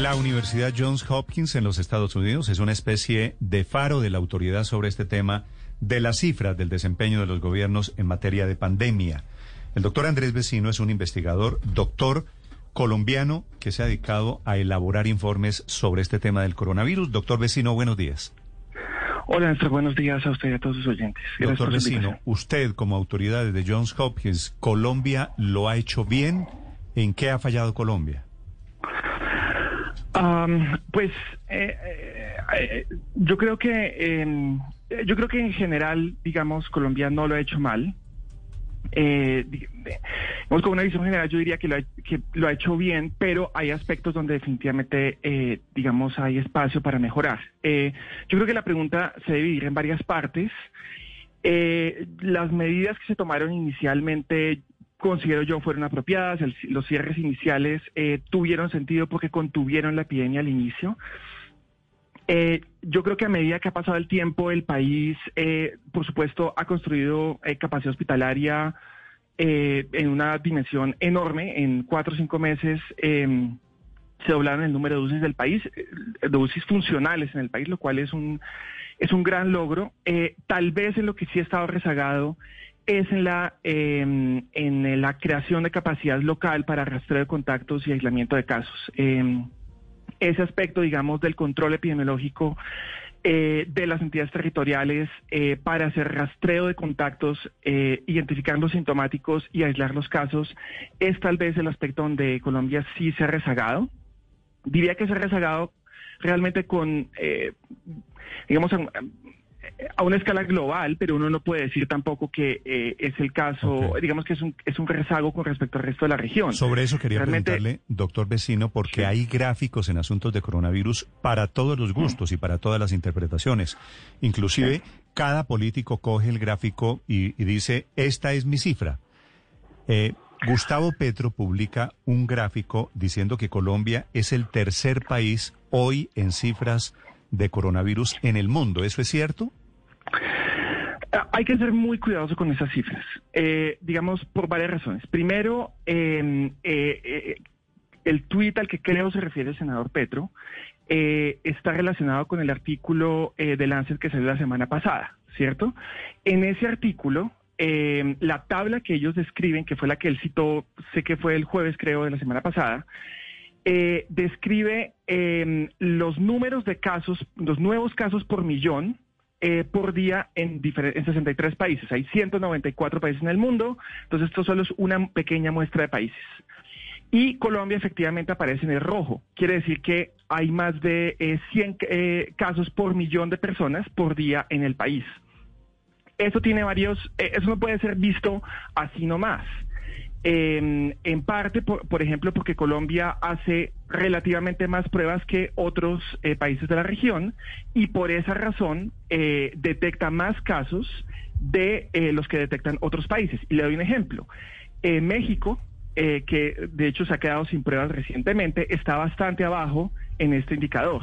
La Universidad Johns Hopkins en los Estados Unidos es una especie de faro de la autoridad sobre este tema de las cifras del desempeño de los gobiernos en materia de pandemia. El doctor Andrés Vecino es un investigador, doctor colombiano que se ha dedicado a elaborar informes sobre este tema del coronavirus. Doctor Vecino, buenos días. Hola, Néstor, buenos días a usted y a todos sus oyentes. Gracias doctor Vecino, usted como autoridad de Johns Hopkins, ¿Colombia lo ha hecho bien? ¿En qué ha fallado Colombia? Am, pues eh, eh, eh, yo creo que eh, yo creo que en general, digamos, Colombia no lo ha hecho mal. Digamos, con una visión general, yo diría que lo, ha, hecho bien, pero hay aspectos donde definitivamente, digamos, hay espacio para mejorar. Yo creo que la pregunta se debe dividir en varias partes. Las medidas que se tomaron inicialmente, considero yo, fueron apropiadas. El- los cierres iniciales eh, tuvieron sentido porque contuvieron la epidemia al inicio. Eh, yo creo que a medida que ha pasado el tiempo, el país, eh, por supuesto, ha construido eh, capacidad hospitalaria eh, en una dimensión enorme. En cuatro o cinco meses eh, se doblaron el número de UCIs del país, de UCIs funcionales en el país, lo cual es un, es un gran logro. Tal vez en lo que sí ha estado rezagado es en la, eh, en la creación de capacidad local para rastreo de contactos y aislamiento de casos. Eh, ese aspecto, digamos, del control epidemiológico eh, de las entidades territoriales eh, para hacer rastreo de contactos, eh, identificar los sintomáticos y aislar los casos, es tal vez el aspecto donde Colombia sí se ha rezagado. Diría que se ha rezagado realmente con, eh, digamos, a, una escala global, pero uno no puede decir tampoco que eh, es el caso, digamos que es un, es un rezago con respecto al resto de la región. Sobre eso quería Realmente- preguntarle, doctor Vecino, porque Sí. hay gráficos en asuntos de coronavirus para todos los gustos y para todas las interpretaciones. Inclusive, cada político coge el gráfico y, y dice, esta es mi cifra. Eh, Gustavo Petro publica un gráfico diciendo que Colombia es el tercer país hoy en cifras de coronavirus en el mundo. ¿Eso es cierto? Ah, Hay que ser muy cuidadoso con esas cifras, eh, digamos, por varias razones. Primero, eh, eh, eh, el tuit al que creo se refiere el senador Petro eh, está relacionado con el artículo de Lancet que salió la semana pasada, ¿cierto? En ese artículo, eh, la tabla que ellos describen, que fue la que él citó, sé que fue el jueves, creo, de la semana pasada, describe eh, los números de casos, los nuevos casos por millón eh, por día en, en 63 países. Hay 194 países en el mundo, entonces esto solo es una pequeña muestra de países. Y Colombia efectivamente aparece en el rojo. Quiere decir que hay más de eh, 100 eh, casos por millón de personas por día en el país. Eso tiene varios, eh, eso no puede ser visto así nomás. Eh, en parte, por, por ejemplo, porque Colombia hace relativamente más pruebas que otros eh, países de la región y por esa razón eh, detecta más casos de eh, los que detectan otros países. Y le doy un ejemplo. México, eh, que de hecho se ha quedado sin pruebas recientemente, está bastante abajo en este indicador.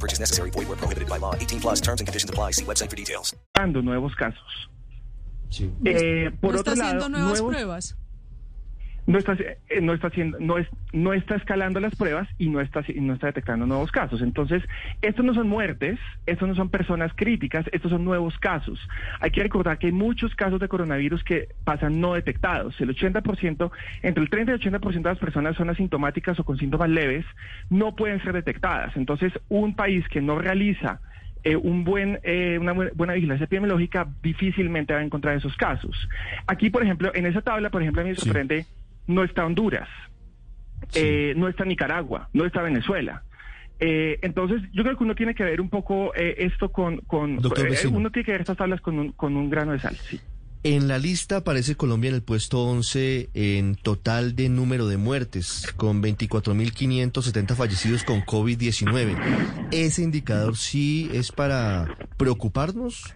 Purchase necessary. Void where prohibited by law. 18 plus terms and conditions apply. See website for details. dando nuevos casos. Eh, por ¿No otro está haciendo lado, nuevas nuevos- pruebas? No está, eh, no está haciendo, no es, no está escalando las pruebas y no está, no está detectando nuevos casos. Entonces, estos no son muertes, estos no son personas críticas, estos son nuevos casos. Hay que recordar que hay muchos casos de coronavirus que pasan no detectados. El 80%, entre el 30 y el 80% de las personas son asintomáticas o con síntomas leves, no pueden ser detectadas. Entonces, un país que no realiza eh, un buen, eh, una buena vigilancia epidemiológica difícilmente va a encontrar esos casos. Aquí, por ejemplo, en esa tabla, por ejemplo, a mí me sorprende no está Honduras, eh, no está Nicaragua, no está Venezuela. Eh, entonces, yo creo que uno tiene que ver un poco eh, esto con... con uno tiene que ver estas tablas con un, con un grano de sal, sí. En la lista aparece Colombia en el puesto 11 en total de número de muertes, con 24.570 fallecidos con COVID-19. ¿Ese indicador sí es para preocuparnos?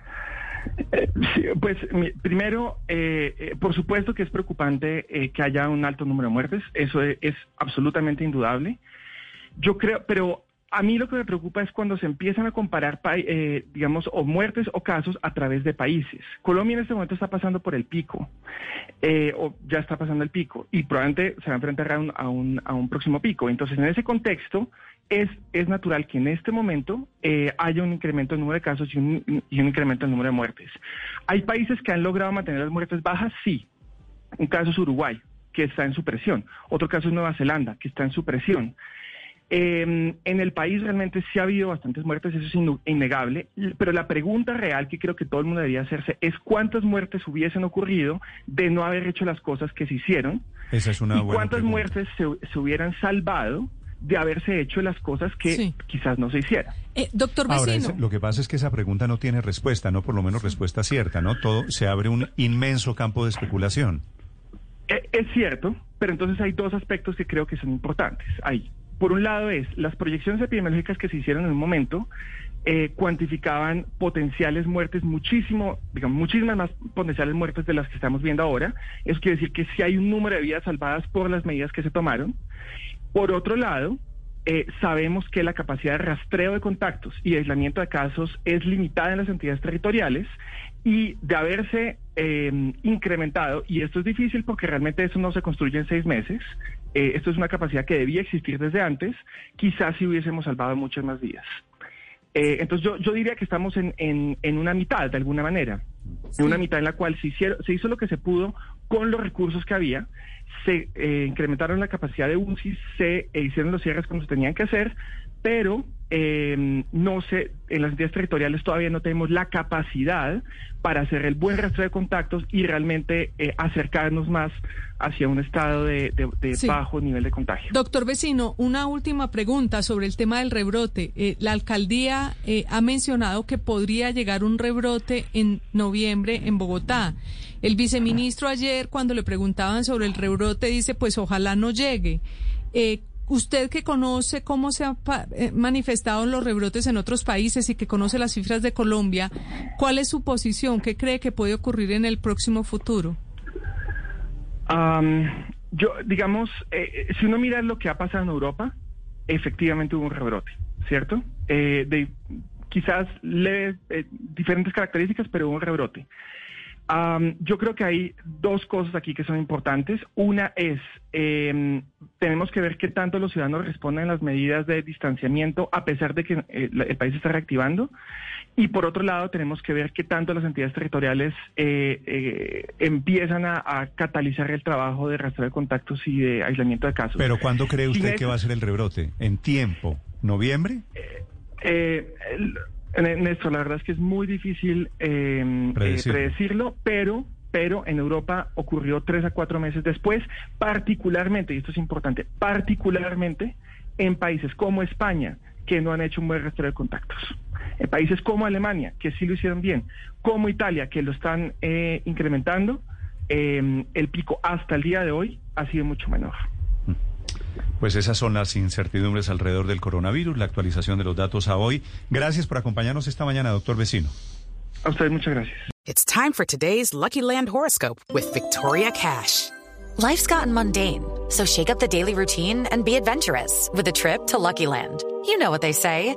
Eh, pues primero, eh, eh, por supuesto que es preocupante que haya un alto número de muertes, eso es, absolutamente indudable. Yo creo, pero a mí lo que me preocupa es cuando se empiezan a comparar, digamos, o muertes o casos a través de países. Colombia en este momento está pasando por el pico, o ya está pasando el pico, y probablemente se va a enfrentar a un, a un próximo pico. Entonces, en ese contexto, es, es natural que en este momento eh, haya un incremento en número de casos y un, y un incremento en número de muertes. ¿Hay países que han logrado mantener las muertes bajas? Sí. Un caso es Uruguay, que está en supresión. Otro caso es Nueva Zelanda, que está en supresión. Eh, en el país realmente sí ha habido bastantes muertes, eso es innegable, pero la pregunta real que creo que todo el mundo debería hacerse es cuántas muertes hubiesen ocurrido de no haber hecho las cosas que se hicieron Esa es una y cuántas muertes se, se hubieran salvado de haberse hecho las cosas que quizás no se hicieran. Eh, doctor Vecino. lo que pasa es que esa pregunta no tiene respuesta, no por lo menos respuesta cierta, ¿no? Todo se abre un inmenso campo de especulación. Eh, es cierto, pero entonces hay dos aspectos que creo que son importantes ahí. Por un lado es las proyecciones epidemiológicas que se hicieron en un momento eh, cuantificaban potenciales muertes muchísimo, digamos, muchísimas más potenciales muertes de las que estamos viendo ahora. Eso quiere decir que si hay un número de vidas salvadas por las medidas que se tomaron. Por otro lado, eh, sabemos que la capacidad de rastreo de contactos y aislamiento de casos es limitada en las entidades territoriales y de haberse em, incrementado, y esto es difícil porque realmente eso no se construye en seis meses, eh, esto es una capacidad que debía existir desde antes, quizás si hubiésemos salvado muchas más vidas. Eh, entonces yo, yo diría que estamos en, en, una mitad, de alguna manera, en una mitad en la cual se, hicieron, se hizo lo que se pudo con los recursos que había, se eh, incrementaron la capacidad de UCI, se eh, hicieron los cierres como se tenían que hacer, pero eh, no sé, en las entidades territoriales todavía no tenemos la capacidad para hacer el buen rastreo de contactos y realmente acercarnos más hacia un estado de, bajo nivel de contagio. Doctor Vecino, una última pregunta sobre el tema del rebrote. la alcaldía ha mencionado que podría llegar un rebrote en noviembre en Bogotá. El viceministro ayer, cuando le preguntaban sobre el rebrote, dice, pues ojalá no llegue. Eh, usted que conoce cómo se han eh, manifestado los rebrotes en otros países y que conoce las cifras de Colombia, ¿cuál es su posición? ¿Qué cree que puede ocurrir en el próximo futuro? yo, digamos, eh, si uno mira lo que ha pasado en Europa, efectivamente hubo un rebrote, ¿cierto? de quizás leves, diferentes características, pero hubo un rebrote yo creo que hay dos cosas aquí que son importantes. Una es, em, tenemos que ver qué tanto los ciudadanos responden a las medidas de distanciamiento a pesar de que eh, el país está reactivando. Y por otro lado, tenemos que ver qué tanto las entidades territoriales eh, eh, empiezan a, catalizar el trabajo de rastreo de contactos y de aislamiento de casos. Pero ¿cuándo cree usted que va a ser el rebrote? ¿En tiempo? ¿Noviembre? Eh, Néstor, la verdad es que es muy difícil em, eh, predecirlo, pero pero en Europa ocurrió tres a cuatro meses después, particularmente, y esto es importante, particularmente en países como España, que no han hecho un buen rastreo de contactos. En países como Alemania, que sí lo hicieron bien, como Italia, que lo están eh, incrementando, em, el pico hasta el día de hoy ha sido mucho menor. Pues esas son las incertidumbres alrededor del coronavirus, la actualización de los datos a hoy. Gracias por acompañarnos esta mañana, doctor Vecino. A usted muchas gracias. It's time for today's Lucky Land horoscope with Victoria Cash. Life's gotten mundane, so shake up the daily routine and be adventurous with a trip to Lucky Land. You know what they say.